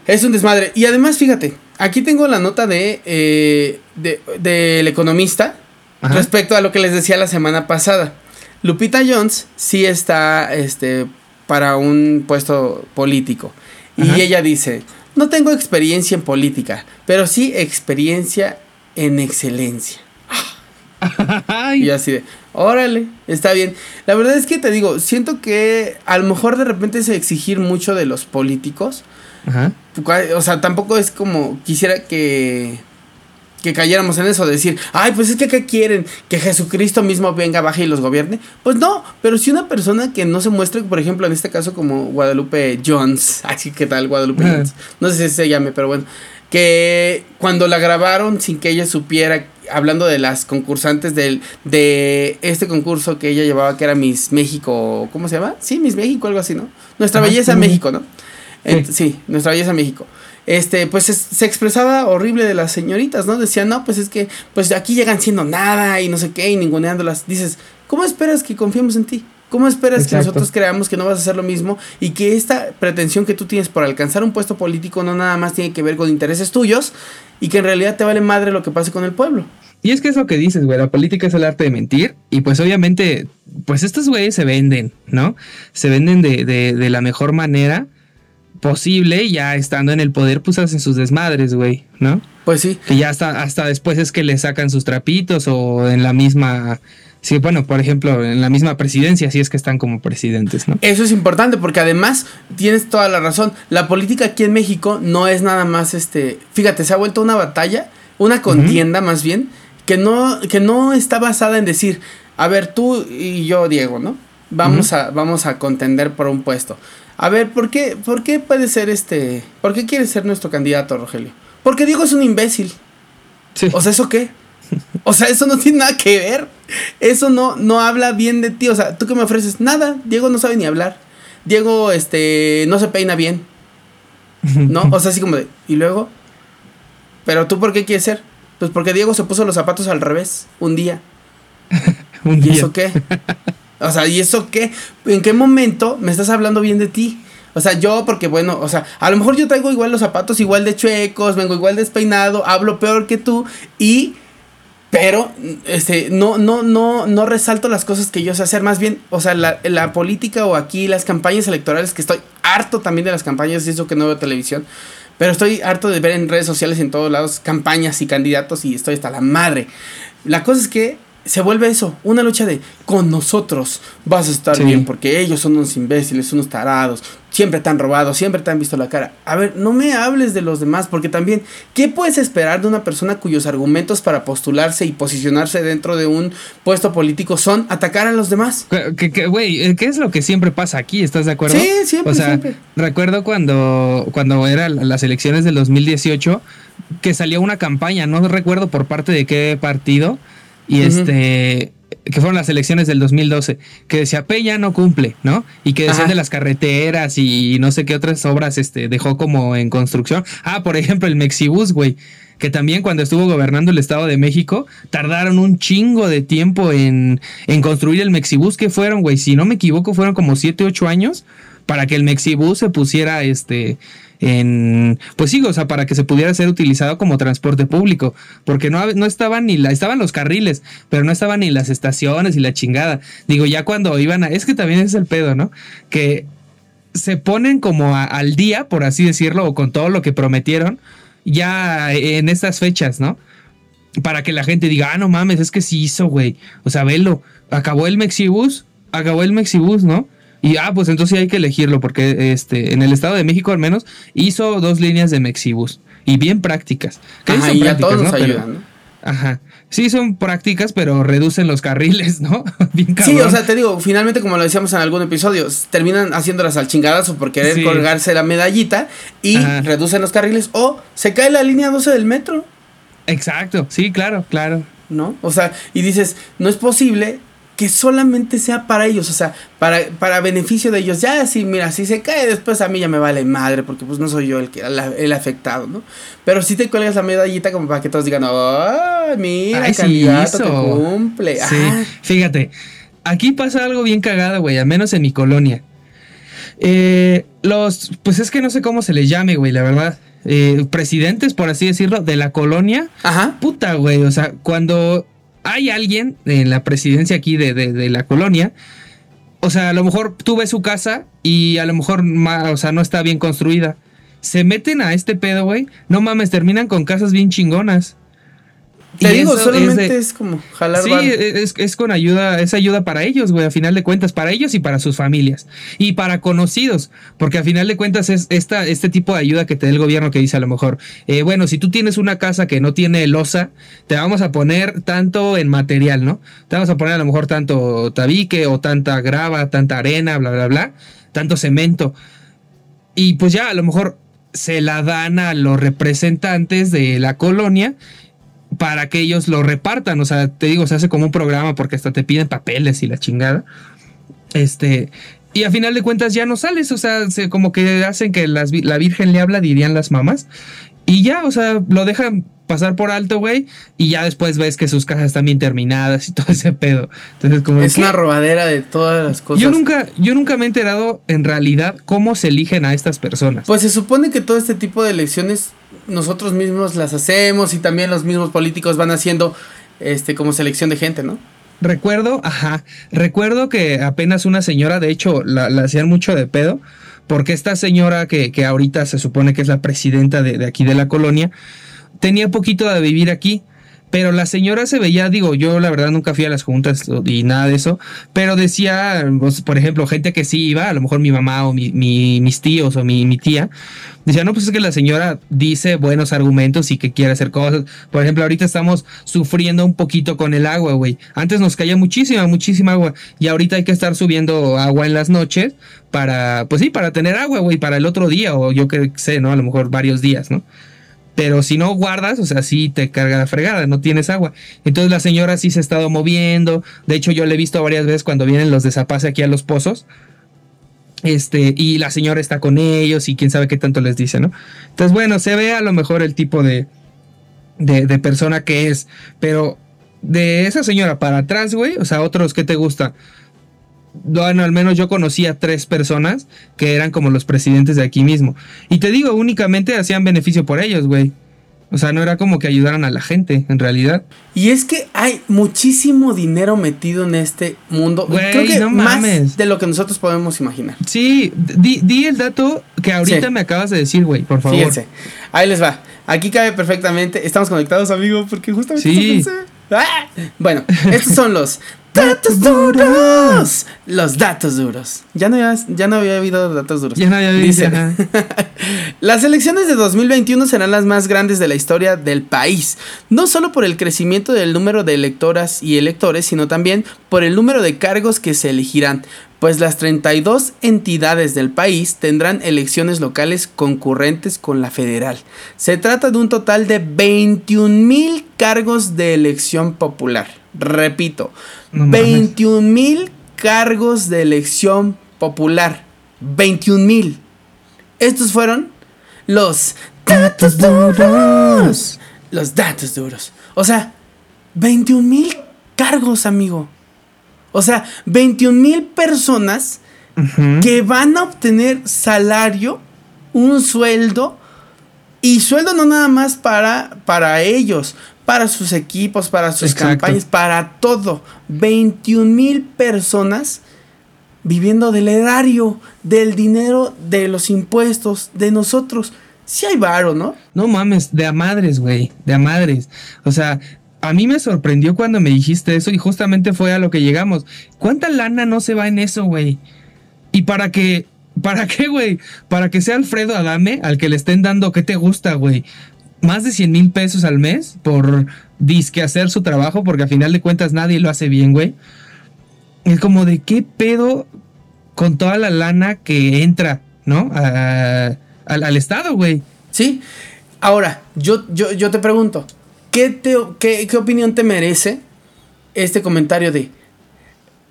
es un desmadre. Y además, fíjate, aquí tengo la nota de, eh, de del economista respecto a lo que les decía la semana pasada. Lupita Jones sí está este, para un puesto político. Y ella dice, no tengo experiencia en política, pero sí experiencia en excelencia. y así de, órale, está bien. La verdad es que te digo, siento que a lo mejor de repente es exigir mucho de los políticos. O sea, tampoco es como quisiera que que cayéramos en eso, de decir, ay, pues es que ¿qué quieren? ¿Que Jesucristo mismo venga, baje y los gobierne? Pues no, pero si una persona que no se muestre, por ejemplo, en este caso como Guadalupe Jones, así que tal, Guadalupe Jones, no sé si se llame, pero bueno, que cuando la grabaron sin que ella supiera, hablando de las concursantes del, de este concurso que ella llevaba, que era Miss México, ¿cómo se llama? Sí, Miss México, algo así, ¿no? Nuestra Belleza México, ¿no? sí, Nuestra Belleza México este, pues se expresaba horrible de las señoritas, ¿no? Decían, no, pues es que, pues aquí llegan siendo nada y no sé qué, y ninguneándolas. Dices, ¿cómo esperas que confiemos en ti? ¿Cómo esperas que nosotros creamos que no vas a hacer lo mismo y que esta pretensión que tú tienes por alcanzar un puesto político no nada más tiene que ver con intereses tuyos y que en realidad te vale madre lo que pase con el pueblo? Y es que es lo que dices, güey, la política es el arte de mentir y pues obviamente, pues estos güeyes se venden, ¿no? Se venden de, de, de la mejor manera posible, ya estando en el poder, pues hacen sus desmadres, güey, ¿no? Pues sí. Que ya hasta, hasta después es que le sacan sus trapitos o en la misma... Sí, bueno, por ejemplo, en la misma presidencia, si es que están como presidentes, ¿no? Eso es importante porque además tienes toda la razón. La política aquí en México no es nada más este. Fíjate, se ha vuelto una batalla, una contienda más bien, que no, que no está basada en decir, a ver, tú y yo, Diego, ¿no? Vamos, a, vamos a contender por un puesto. A ver, ¿por qué, ¿por qué puede ser este... ¿Por qué quiere ser nuestro candidato, Rogelio? Porque Diego es un imbécil. Sí. O sea, ¿eso qué? O sea, eso no tiene nada que ver. Eso no, no habla bien de ti. O sea, ¿tú qué me ofreces? Nada. Diego no sabe ni hablar. Diego, este, no se peina bien. ¿No? O sea, así como de... ¿Y luego? ¿Pero tú por qué quieres ser? Pues porque Diego se puso los zapatos al revés un día. ¿Un día? ¿Y eso qué? O sea, ¿y eso qué? ¿En qué momento me estás hablando bien de ti? O sea, yo, porque bueno, o sea, a lo mejor yo traigo igual los zapatos igual de chuecos, vengo igual despeinado, hablo peor que tú y Pero, este, no, no, no, no resalto las cosas que yo sé hacer. Más bien, o sea, la, la política o aquí las campañas electorales, que estoy harto también de las campañas, y eso que no veo televisión. Pero estoy harto de ver en redes sociales en todos lados campañas y candidatos y estoy hasta la madre. La cosa es que se vuelve eso, una lucha de con nosotros vas a estar Sí. bien, porque ellos son unos imbéciles, unos tarados, siempre te han robado, siempre te han visto la cara. A ver, no me hables de los demás, porque también, ¿qué puedes esperar de una persona cuyos argumentos para postularse y posicionarse dentro de un puesto político son atacar a los demás? Que- Güey, eh, ¿qué es lo que siempre pasa aquí? ¿Estás de acuerdo? Sí, siempre, O sea, siempre. recuerdo cuando, cuando eran las elecciones del 2018 que salió una campaña, no recuerdo por parte de qué partido, y este que fueron las elecciones del 2012, que decía Peña no cumple, ¿no? Y que decían de las carreteras y no sé qué otras obras este, dejó como en construcción. Ah, por ejemplo, el Mexibus, güey. Que también cuando estuvo gobernando el Estado de México, tardaron un chingo de tiempo en, en construir el Mexibus que fueron, güey. Si no me equivoco, fueron como 7, 8 años para que el Mexibus se pusiera este en pues sí, o sea, para que se pudiera ser utilizado como transporte público, porque no, no estaban ni la estaban los carriles, pero no estaban ni las estaciones y la chingada. Digo, ya cuando iban a es que también es el pedo, ¿no? Que se ponen como al día, por así decirlo, o con todo lo que prometieron ya en estas fechas, ¿no? Para que la gente diga, ah, no mames, es que sí hizo, güey. O sea, velo, acabó el Mexibus, acabó el Mexibus, ¿no? Y ah, pues entonces hay que elegirlo, porque este, en el Estado de México al menos hizo dos líneas de Mexibus. Y bien prácticas. Que Ajá, son y a prácticas, todos nos ayudan, ¿no? Ajá. Sí, son prácticas, pero reducen los carriles, ¿no? bien Sí, cabrón. o sea, te digo, finalmente, como lo decíamos en algún episodio, terminan haciéndolas al chingadazo por querer Sí. colgarse la medallita y Ajá. reducen los carriles o se cae la línea 12 del metro, Exacto, sí, claro, claro. ¿no? O sea, y dices, no es posible que solamente sea para ellos, o sea, para, para beneficio de ellos. Ya, sí, mira, si se cae después a mí ya me vale madre, porque pues no soy yo el, que, la- el afectado, ¿no? Pero si te cuelgas la medallita como para que todos digan, ¡ay, mira, Ay, sí candidato que hizo". cumple! Sí, Ajá. fíjate, aquí pasa algo bien cagado, güey, al menos en mi colonia. Eh, los, pues es que no sé cómo se les llame, güey, la verdad. Eh, presidentes, por así decirlo, de la colonia. Ajá. Puta, güey, o sea, cuando hay alguien en la presidencia aquí de, de- la colonia, o sea, a lo mejor tú ves su casa y a lo mejor, o sea, no está bien construida. Se meten a este pedo, güey. No mames, terminan con casas bien chingonas. Te Y digo, es solamente de- es, como jalar Sí, es con ayuda, es ayuda para ellos, güey, a final de cuentas, para ellos y para sus familias. Y para conocidos, porque a final de cuentas es esta, este tipo de ayuda que te da el gobierno que dice a lo mejor, eh, bueno, si tú tienes una casa que no tiene losa, te vamos a poner tanto en material, ¿no? Te vamos a poner a lo mejor tanto tabique o tanta grava, tanta arena, bla, bla, bla, tanto cemento. Y pues ya a lo mejor se la dan a los representantes de la colonia para que ellos lo repartan. O sea, te digo, se hace como un programa porque hasta te piden papeles y la chingada. Este. Y a final de cuentas ya no sales. O sea, se, como que hacen que las la Virgen le habla, dirían las mamás. Y ya, o sea, lo dejan pasar por alto, güey. Y ya después ves que sus casas están bien terminadas y todo ese pedo. Entonces, como. Es ¿qué? una robadera de todas las cosas. Yo nunca, yo nunca me he enterado en realidad cómo se eligen a estas personas. Pues se supone que todo este tipo de elecciones nosotros mismos las hacemos y también los mismos políticos van haciendo este como selección de gente, ¿no? Recuerdo, ajá, recuerdo que apenas una señora, de hecho, la, la hacían mucho de pedo, porque esta señora que, que ahorita se supone que es la presidenta de, de aquí de la colonia, tenía poquito de vivir aquí. Pero la señora se veía, digo, yo la verdad nunca fui a las juntas y nada de eso, pero decía, pues, por ejemplo, gente que sí iba, a lo mejor mi mamá o mi, mi- mis tíos o mi, mi tía, decía, no, pues es que la señora dice buenos argumentos y que quiere hacer cosas. Por ejemplo, ahorita estamos sufriendo un poquito con el agua, güey. Antes nos caía muchísima, muchísima agua y ahorita hay que estar subiendo agua en las noches para, pues sí, para tener agua, güey, para el otro día o yo que sé, ¿no? A lo mejor varios días, ¿no? Pero si no guardas, o sea, sí te carga la fregada, no tienes agua. Entonces la señora sí se ha estado moviendo. De hecho, yo le he visto varias veces cuando vienen los de Zapase aquí a los pozos. Este, y la señora está con ellos y quién sabe qué tanto les dice, ¿no? Entonces, bueno, se ve a lo mejor el tipo de, de, de persona que es. Pero de esa señora para atrás, güey, o sea, otros que te gusta. Bueno, al menos yo conocí a tres personas que eran como los presidentes de aquí mismo. Y te digo, únicamente hacían beneficio por ellos, güey. O sea, no era como que ayudaran a la gente, en realidad. Y es que hay muchísimo dinero metido en este mundo. Güey, Creo que no más mames. de lo que nosotros podemos imaginar. Sí, di, di el dato que ahorita Sí. me acabas de decir, güey, por favor. Fíjense. Ahí les va. Aquí cabe perfectamente. Estamos conectados, amigo, porque justamente. Sí. esto pensé. ¡Ah! Bueno, estos son los datos duros. Los datos duros. Ya no había, ya no había habido datos duros. Ya no había visto, Dice. Las elecciones de 2021 serán las más grandes de la historia del país, no solo por el crecimiento del número de electoras y electores, sino también por el número de cargos que se elegirán, pues las 32 entidades del país tendrán elecciones locales concurrentes con la federal. Se trata de un total de 21 mil cargos de elección popular. Repito, No mames. 21 mil cargos de elección popular. 21 mil. Estos fueron los datos duros. Los datos duros. O sea, 21 mil cargos, amigo. O sea, 21 mil personas que van a obtener salario, un sueldo. Y sueldo no nada más para, para ellos, para sus equipos, para sus Exacto. campañas, para todo. 21 mil personas viviendo del erario, del dinero, de los impuestos, de nosotros. Si hay varo, ¿no? No mames, de a madres, güey, de a madres. O sea, a mí me sorprendió cuando me dijiste eso y justamente fue a lo que llegamos. ¿Cuánta lana no se va en eso, güey? Y para que, ¿para qué, güey? Para que sea Alfredo Adame al que le estén dando, ¿qué te gusta, güey? Más de 100 mil pesos al mes por disque hacer su trabajo, porque a final de cuentas nadie lo hace bien, güey. Es como de qué pedo con toda la lana que entra, ¿no? Al, al Estado, güey. Sí. Ahora, yo, yo, yo te pregunto, ¿qué, qué, ¿qué opinión te merece este comentario de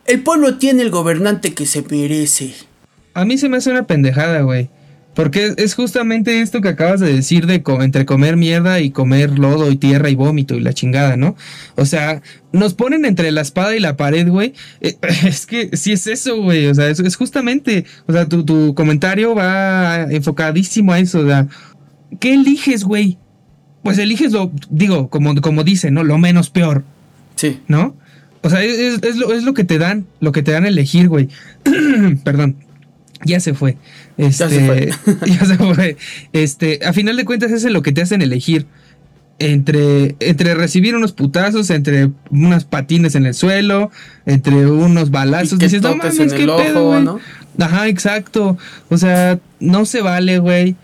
el pueblo tiene el gobernante que se merece? A mí se me hace una pendejada, güey. Porque es- justamente esto que acabas de decir de entre comer mierda y comer lodo y tierra y vómito y la chingada, ¿no? O sea, nos ponen entre la espada y la pared, güey. Eh, es que sí es eso, güey. O sea, es, es justamente, o sea, tu, tu comentario va enfocadísimo a eso. O sea, ¿qué eliges, güey? Pues eliges lo, digo, como, como dice, ¿no? Lo menos peor. Sí. ¿no? O sea, es, es- lo, es lo que te dan, lo que te dan a elegir, güey. Perdón. Ya se fue. Este, se fue. ya se fue. Este, a final de cuentas, eso es lo que te hacen elegir. Entre, entre recibir unos putazos, entre unas patines en el suelo, entre unos balazos. Y que Dices, no mames, qué pedo, ojo, güey". ¿no? Ajá, exacto. O sea, no se vale, güey.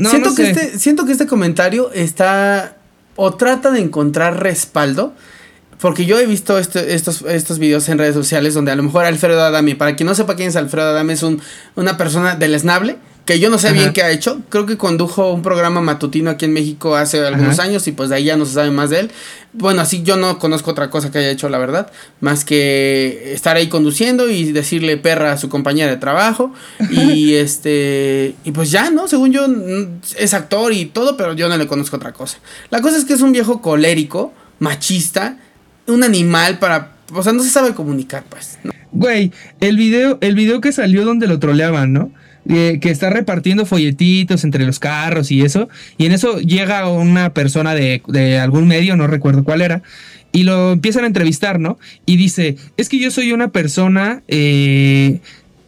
No, siento, no que este, siento que este comentario está o trata de encontrar respaldo. Porque yo he visto este- estos, estos videos en redes sociales donde a lo mejor Alfredo Adame, para quien no sepa quién es Alfredo Adame, es un, una persona del esnable, que yo no sé Ajá. bien qué ha hecho. Creo que condujo un programa matutino aquí en México hace algunos Ajá. años y pues de ahí ya no se sabe más de él. Bueno, así yo no conozco otra cosa que haya hecho, la verdad, más que estar ahí conduciendo y decirle perra a su compañera de trabajo. Y este, y pues ya, ¿no? Según yo, mm, es actor y todo, pero yo no le conozco otra cosa. La cosa es que es un viejo colérico, machista, un animal para. O sea, no se sabe comunicar, pues. ¿no? Güey, el video, el video que salió donde lo troleaban, ¿no? Que está repartiendo folletitos entre los carros y eso. Y en eso llega una persona de, de algún medio, no recuerdo cuál era. Y lo empiezan a entrevistar, ¿no? Y dice, es que yo soy una persona eh,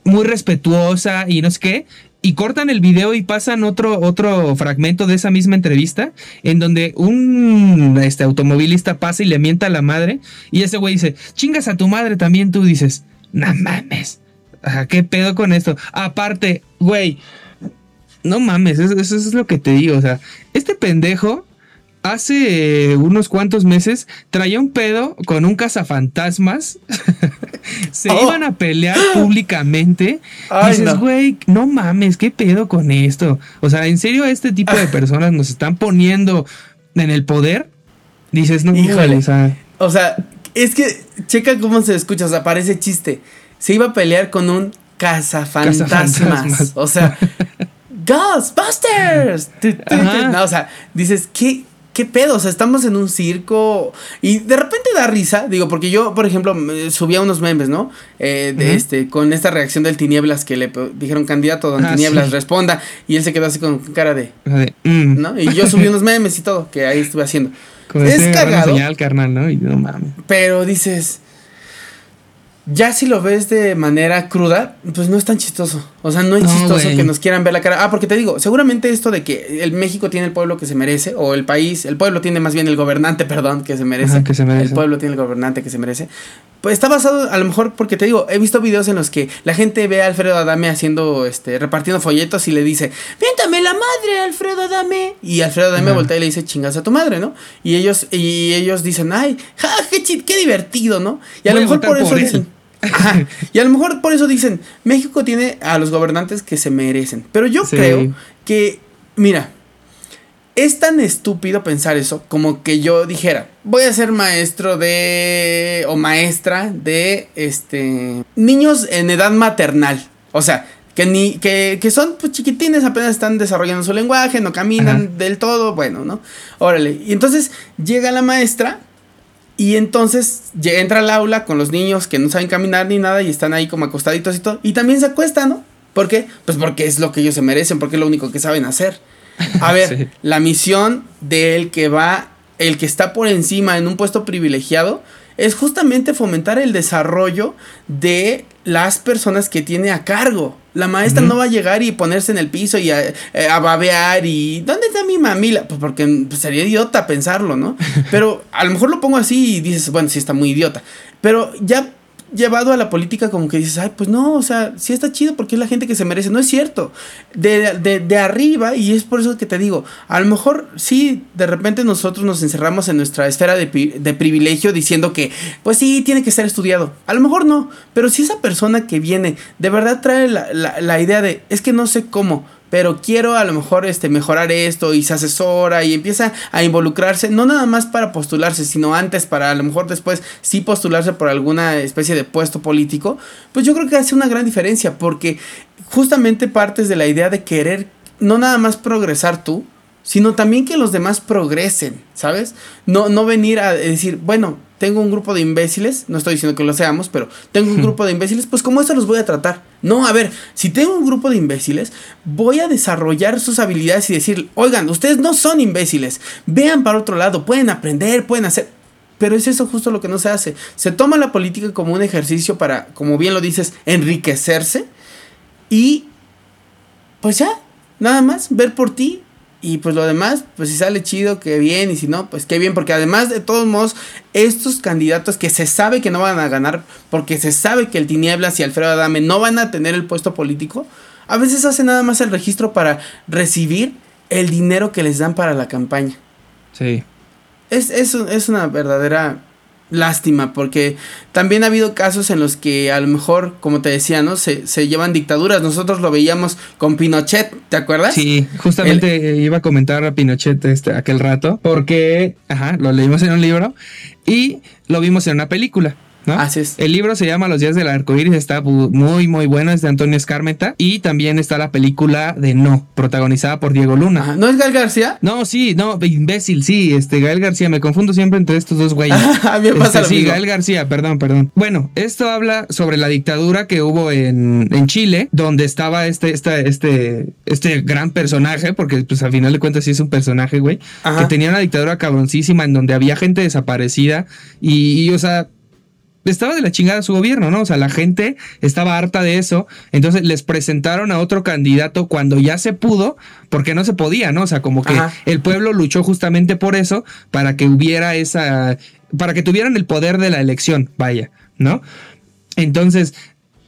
muy respetuosa y no sé qué. Y cortan el video y pasan otro, otro fragmento de esa misma entrevista en donde un este, automovilista pasa y le mienta a la madre y ese güey dice, chingas a tu madre también tú dices, no mames, Ajá, ¿qué pedo con esto? Aparte, güey, no mames, eso, eso es lo que te digo, o sea, este pendejo hace unos cuantos meses traía un pedo con un cazafantasmas. Se Oh. iban a pelear públicamente. Ay, dices, güey, no mames, ¿qué pedo con esto? O sea, ¿en serio este tipo de personas nos están poniendo en el poder? Dices, no, Híjole. o sea, O sea, es que checa cómo se escucha, o sea, parece chiste. Se iba a pelear con un cazafantasmas. Cazafantasmas. O sea, Ghostbusters. No, o sea, dices, ¿qué, ¿qué pedo? O sea, estamos en un circo y de repente da risa, digo, porque yo, por ejemplo, subía unos memes, ¿no? Eh, de este, con esta reacción del Tinieblas que le dijeron candidato, don Ah, Tinieblas, sí. responda, y él se quedó así con cara de, mm, ¿no? Y yo subí unos memes y todo, que ahí estuve haciendo. como es cagado. carnal, ¿no? Y no mames. Pero dices, ya si lo ves de manera cruda, pues no es tan chistoso. O sea, no es No, chistoso güey. que nos quieran ver la cara. Ah, porque te digo, seguramente esto de que el México tiene el pueblo que se merece, o el país, el pueblo tiene más bien el gobernante, perdón, que se merece. Ajá, que se merece. El pueblo tiene el gobernante que se merece. Pues está basado, a lo mejor, porque te digo, he visto videos en los que la gente ve a Alfredo Adame haciendo, este, repartiendo folletos y le dice, Viéntame la madre, Alfredo Adame. Y Alfredo Adame Ajá. voltea y le dice, chingas a tu madre, ¿no? Y ellos, y ellos dicen, ay, ja, qué, qué divertido, ¿no? Y a Voy lo a mejor votar por eso por él. dicen. Ajá, y a lo mejor por eso dicen, México tiene a los gobernantes que se merecen. Pero yo Sí. creo que, mira, es tan estúpido pensar eso como que yo dijera, voy a ser maestro de o maestra de este niños en edad maternal. O sea, que ni que, que son pues chiquitines, apenas están desarrollando su lenguaje, no caminan Ajá. del todo, bueno, ¿no? Órale. Y entonces llega la maestra y entonces entra al aula con los niños que no saben caminar ni nada y están ahí como acostaditos y todo. Y también se acuestan, ¿no? ¿Por qué? Pues porque es lo que ellos se merecen, porque es lo único que saben hacer. A ver, Sí. la misión del que va, el que está por encima en un puesto privilegiado, es justamente fomentar el desarrollo de las personas que tiene a cargo. La maestra no va a llegar y ponerse en el piso y a, eh, a babear y ¿dónde está mi mamila? Pues porque pues, sería idiota pensarlo, ¿no? Pero a lo mejor lo pongo así y dices, bueno, sí está muy idiota. Pero ya llevado a la política como que dices, ay, pues no, o sea, sí está chido porque es la gente que se merece. No es cierto. De, de, de arriba, y es por eso que te digo, a lo mejor sí, de repente nosotros nos encerramos en nuestra esfera de, de privilegio diciendo que, pues sí, tiene que ser estudiado. A lo mejor no, pero si esa persona que viene de verdad trae la, la, la idea de, es que no sé cómo, pero quiero a lo mejor este mejorar esto y se asesora y empieza a involucrarse, no nada más para postularse, sino antes para a lo mejor después sí postularse por alguna especie de puesto político, pues yo creo que hace una gran diferencia porque justamente partes de la idea de querer no nada más progresar tú, sino también que los demás progresen, ¿sabes? No, no venir a decir, bueno, tengo un grupo de imbéciles, no estoy diciendo que lo seamos, pero tengo un grupo de imbéciles, pues como eso los voy a tratar. No, a ver, si tengo un grupo de imbéciles, voy a desarrollar sus habilidades y decir, oigan, ustedes no son imbéciles, vean para otro lado, pueden aprender, pueden hacer... Pero es eso justo lo que no se hace. Se toma la política como un ejercicio para, como bien lo dices, enriquecerse y pues ya, nada más, ver por ti. Y pues lo demás, pues si sale chido, que bien, y si no, pues qué bien, porque además de todos modos, estos candidatos que se sabe que no van a ganar, porque se sabe que el Tinieblas y Alfredo Adame no van a tener el puesto político, a veces hacen nada más el registro para recibir el dinero que les dan para la campaña. Sí. Es, es, es una verdadera lástima porque también ha habido casos en los que a lo mejor, como te decía, ¿no? Se, se llevan dictaduras. Nosotros lo veíamos con Pinochet, ¿te acuerdas? Sí, justamente iba a comentar a Pinochet este, aquel rato, porque, ajá, lo leímos en un libro y lo vimos en una película. ¿No? Así es. El libro se llama Los días del arco iris, está muy, muy bueno, es de Antonio Escarmeta. Y también está la película de No, protagonizada por Diego Luna. Ajá. ¿No es Gal García? No, sí, no, imbécil, sí, este, Gael García, me confundo siempre entre estos dos güeyes. A mí me pasa Este, lo sí, mismo. Gael García, perdón, perdón. Bueno, esto habla sobre la dictadura que hubo en, en Chile, donde estaba este, esta- este, este gran personaje, porque pues al final de cuentas sí es un personaje, güey, Ajá. que tenía una dictadura cabroncísima en donde había gente desaparecida y, y, o sea, estaba de la chingada su gobierno, ¿no? O sea, la gente estaba harta de eso. Entonces les presentaron a otro candidato cuando ya se pudo, porque no se podía, ¿no? O sea, como que Ajá. el pueblo luchó justamente por eso, para que hubiera esa. para que tuvieran el poder de la elección, vaya, ¿no? Entonces.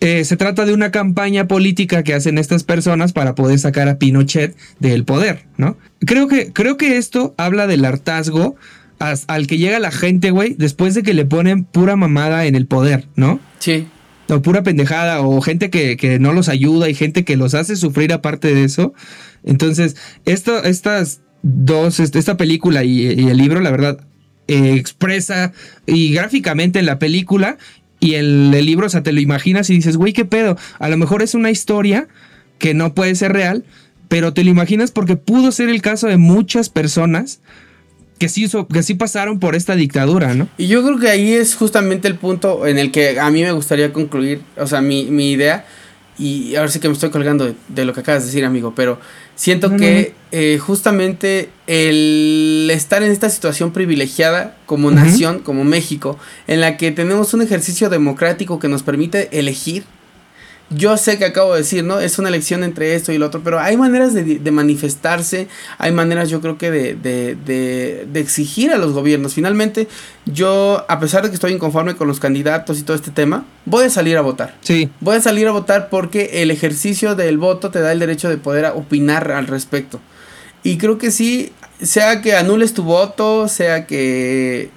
eh, se trata de una campaña política que hacen estas personas para poder sacar a Pinochet del poder, ¿no? Creo que, creo que esto habla del hartazgo as- al que llega la gente, güey, después de que le ponen pura mamada en el poder, ¿no? Sí. O pura pendejada, o gente que, que no los ayuda y gente que los hace sufrir aparte de eso. Entonces, esto, estas dos, esta película y, y el libro, la verdad, eh, expresa y gráficamente en la película y el, el libro, o sea, te lo imaginas y dices, güey, qué pedo. A lo mejor es una historia que no puede ser real, pero te lo imaginas porque pudo ser el caso de muchas personas que sí, que sí pasaron por esta dictadura, ¿no? Y yo creo que ahí es justamente el punto en el que a mí me gustaría concluir, o sea, mi, mi idea, y ahora sí que me estoy colgando de, de lo que acabas de decir, amigo, pero siento No, que eh, justamente el estar en esta situación privilegiada como nación, como México, en la que tenemos un ejercicio democrático que nos permite elegir, yo sé que acabo de decir, ¿no? Es una elección entre esto y lo otro, pero hay maneras de, de manifestarse, hay maneras yo creo que de, de, de, de exigir a los gobiernos. Finalmente, yo, a pesar de que estoy inconforme con los candidatos y todo este tema, voy a salir a votar. Sí, Voy a salir a votar porque el ejercicio del voto te da el derecho de poder opinar al respecto. Y creo que sí, sea que anules tu voto, sea que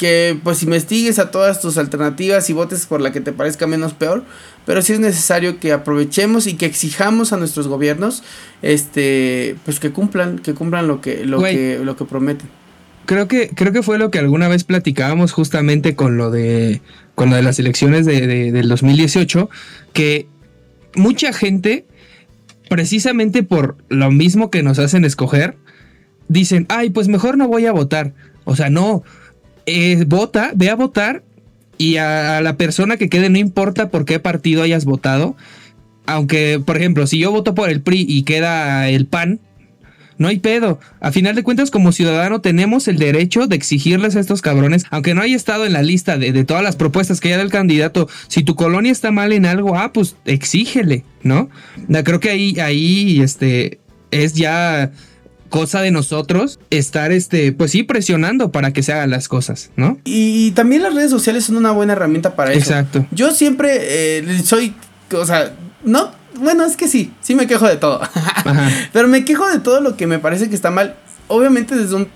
que pues investigues a todas tus alternativas y votes por la que te parezca menos peor, pero sí es necesario que aprovechemos y que exijamos a nuestros gobiernos este pues que cumplan, que cumplan lo que lo Güey. que lo que prometen. creo que, creo que fue lo que alguna vez platicábamos justamente con lo de, con lo de las elecciones de, de- del 2018, que mucha gente, precisamente por lo mismo que nos hacen escoger, dicen, ay, pues mejor no voy a votar. O sea, no, eh, vota, ve a votar y a, la persona que quede no importa por qué partido hayas votado. Aunque, por ejemplo, si yo voto por el PRI y queda el PAN, no hay pedo. A final de cuentas, como ciudadano, tenemos el derecho de exigirles a estos cabrones, aunque no haya estado en la lista de, todas las propuestas que haya del candidato, si tu colonia está mal en algo, ah, pues exígele, ¿no? Creo que ahí, ahí, este, es ya cosa de nosotros estar, este, pues sí, presionando para que se hagan las cosas, ¿no? Y, y también las redes sociales son una buena herramienta para eso. Exacto. Yo siempre eh, soy, o sea, no, bueno, es que sí, sí me quejo de todo. Pero me quejo de todo lo que me parece que está mal. Obviamente desde un...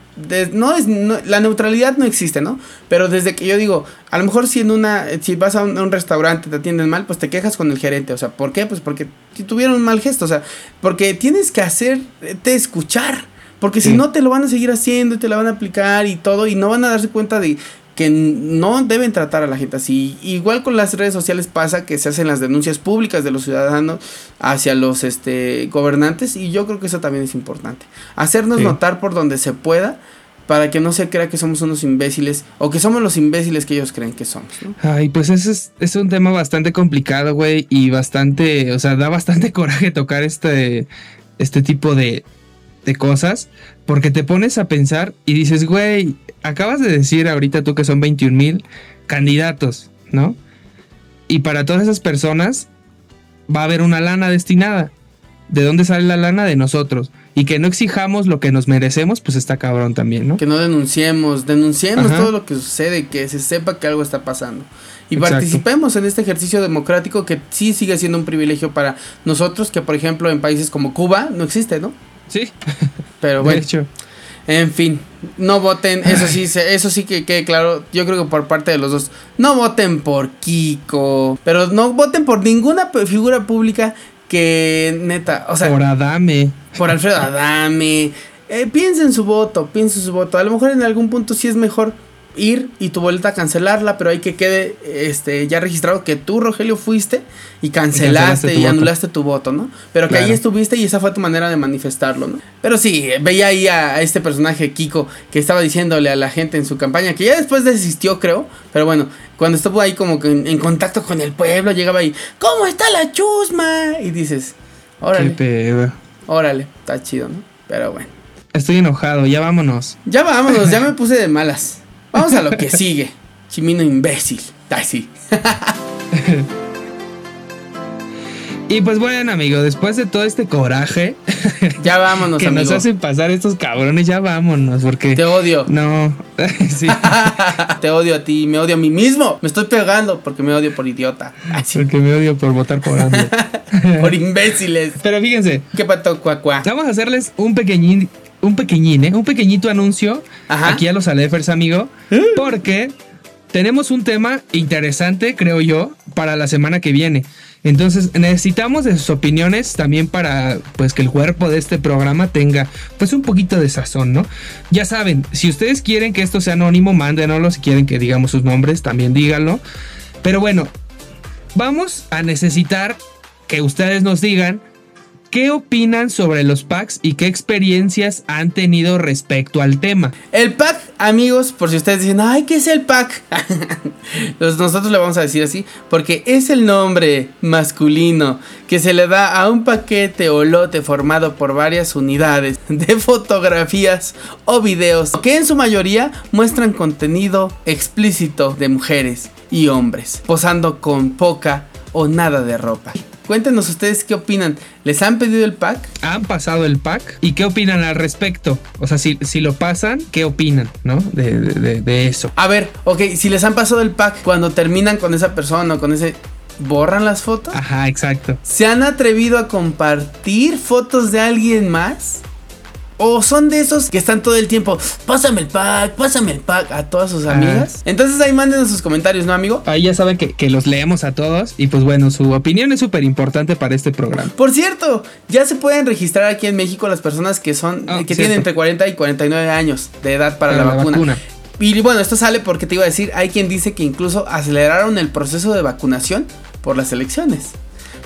no es, no- la neutralidad no existe, ¿no? Pero desde que yo digo, a lo mejor si en una... Si vas a un, a un restaurante te atienden mal, pues te quejas con el gerente. O sea, ¿por qué? Pues porque si tuvieron un mal gesto. O sea, porque tienes que hacerte escuchar. Porque si no te lo van a seguir haciendo y te la van a aplicar y todo. Y no van a darse cuenta de que no deben tratar a la gente así. Igual con las redes sociales pasa que se hacen las denuncias públicas de los ciudadanos hacia los este, gobernantes y yo creo que eso también es importante. Hacernos Sí. notar por donde se pueda para que no se crea que somos unos imbéciles o que somos los imbéciles que ellos creen que somos. ¿no? Ay, pues ese es, es un tema bastante complicado, güey, y bastante, o sea, da bastante coraje tocar este, este tipo de, de cosas, porque te pones a pensar y dices, güey, acabas de decir ahorita tú que son 21 mil candidatos, ¿no? Y para todas esas personas va a haber una lana destinada. ¿De dónde sale la lana? De nosotros. Y que no exijamos lo que nos merecemos, pues está cabrón también, ¿no? Que no denunciemos, denunciemos Ajá. todo lo que sucede, que se sepa que algo está pasando. Y Exacto. participemos en este ejercicio democrático que sí sigue siendo un privilegio para nosotros, que por ejemplo en países como Cuba no existe, ¿no? Sí, Pero de bueno, hecho. En fin, no voten, eso sí, eso sí que quede claro, yo creo que por parte de los dos, no voten por Kiko, pero no voten por ninguna figura pública que neta, o sea, Por Adame. por Alfredo Adame. Eh, piensen su voto, piensen su voto. A lo mejor en algún punto sí es mejor ir y tu boleta cancelarla, pero hay que quede este ya registrado que tú, Rogelio, fuiste y cancelaste y, anulaste tu voto, ¿no? Pero que ahí estuviste y esa fue tu manera de manifestarlo, ¿no? Pero sí, veía ahí a, a este personaje, Kiko, que estaba diciéndole a la gente en su campaña, que ya después desistió, creo, pero bueno, cuando estuvo ahí como que en, en contacto con el pueblo, llegaba ahí, ¿cómo está la chusma? Y dices, Qué órale. pedo. Órale, está chido, ¿no? Pero bueno. Estoy enojado, ya vámonos. Ya vámonos, ya me puse de malas. Vamos a lo que sigue. Chimino imbécil. Ay, sí. Y pues bueno, amigo, después de todo este coraje Ya vámonos, que amigo. nos hacen pasar estos cabrones, ya vámonos, porque Te odio. no, sí, Te odio a ti, me odio a mí mismo. Me estoy pegando porque me odio por idiota. Ay, sí. porque me odio por votar por AMLO. Por imbéciles. Pero fíjense, ¿Qué pato cuacuá? vamos a hacerles un pequeñín, un pequeñín, ¿eh? un pequeñito anuncio Ajá. aquí a los Alefers, amigo, porque tenemos un tema interesante, creo yo, para la semana que viene. Entonces necesitamos de sus opiniones también para pues que el cuerpo de este programa tenga pues un poquito de sazón, ¿no? Ya saben, si ustedes quieren que esto sea anónimo, mándenoslo, si quieren que digamos sus nombres, también díganlo. Pero bueno, vamos a necesitar que ustedes nos digan ¿Qué opinan sobre los packs y qué experiencias han tenido respecto al tema? El pack, amigos, por si ustedes dicen, ay, ¿qué es el pack? Nosotros le vamos a decir así, porque es el nombre masculino que se le da a un paquete o lote formado por varias unidades de fotografías o videos que en su mayoría muestran contenido explícito de mujeres y hombres, posando con poca o nada de ropa. Cuéntenos ustedes qué opinan. ¿Les han pedido el pack? ¿Han pasado el pack? ¿Y qué opinan al respecto? O sea, si, si lo pasan, ¿qué opinan, no? De, de- de- de eso. A ver, ok, si les han pasado el pack cuando terminan con esa persona o con ese... ¿Borran las fotos? Ajá, exacto. ¿Se han atrevido a compartir fotos de alguien más? ¿O son de esos que están todo el tiempo, pásame el pack, pásame el pack a todas sus amigas? Entonces ahí manden sus comentarios, ¿no, amigo? Ahí ya saben que, que los leemos a todos y pues bueno, su opinión es súper importante para este programa. Por cierto, ya se pueden registrar aquí en México las personas que son Ah, que cierto. tienen entre 40 y 49 años de edad para, Para la, la vacuna. vacuna. Y bueno, esto sale porque te iba a decir, hay quien dice que incluso aceleraron el proceso de vacunación por las elecciones.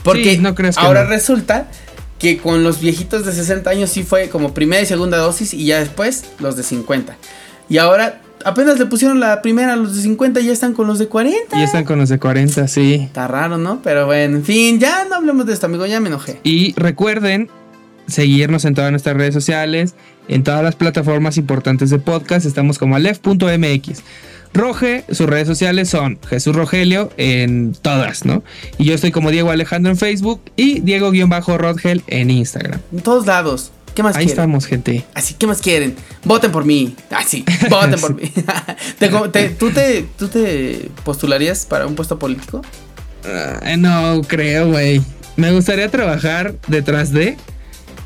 Porque Sí, no creas que ahora no. resulta que con los viejitos de 60 años sí fue como primera y segunda dosis y ya después los de 50. Y ahora apenas le pusieron la primera a los de 50 y ya están con los de 40. Y están con los de 40, sí. Está raro, ¿no? Pero bueno, en fin, ya no hablemos de esto, amigo, ya me enojé. Y recuerden seguirnos en todas nuestras redes sociales, en todas las plataformas importantes de podcast. Estamos como alef.mx. Roge, sus redes sociales son Jesús Rogelio en todas, ¿no? Y yo estoy como Diego Alejandro en Facebook y Diego-Rodgel en Instagram. En todos lados. ¿Qué más Ahí quieren? estamos, gente. Así, ¿qué más quieren? Voten por mí. Así, voten por mí. ¿Te- te- tú, te, ¿Tú te postularías para un puesto político? Ah, no creo, güey. Me gustaría trabajar detrás de,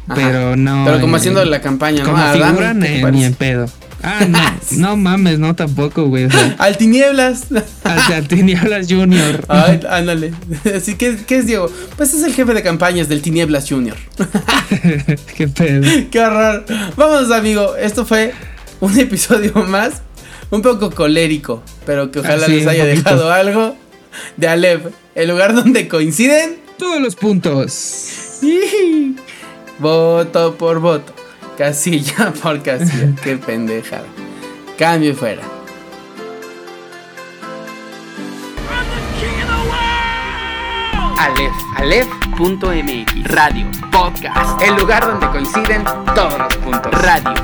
Ajá. pero no. Pero como eh, haciendo la campaña, ¿no? Como figura, ni en pedo. Ah, no, no mames, no tampoco, güey. O sea, Al tinieblas. Hasta Tinieblas Junior. Ay, ándale. Así que, ¿qué es Diego? Pues es el jefe de campañas del Tinieblas Junior. Qué pedo. Qué horror. Vamos, amigo. Esto fue un episodio más. Un poco colérico. Pero que ojalá Ah, sí, les haya dejado algo de Alep. El lugar donde coinciden. Todos los puntos. Y voto por voto, casilla por casilla. Qué pendejada. Cambio y fuera. Alef, alef.mx, radio, podcast, El lugar donde coinciden todos los puntos. radio.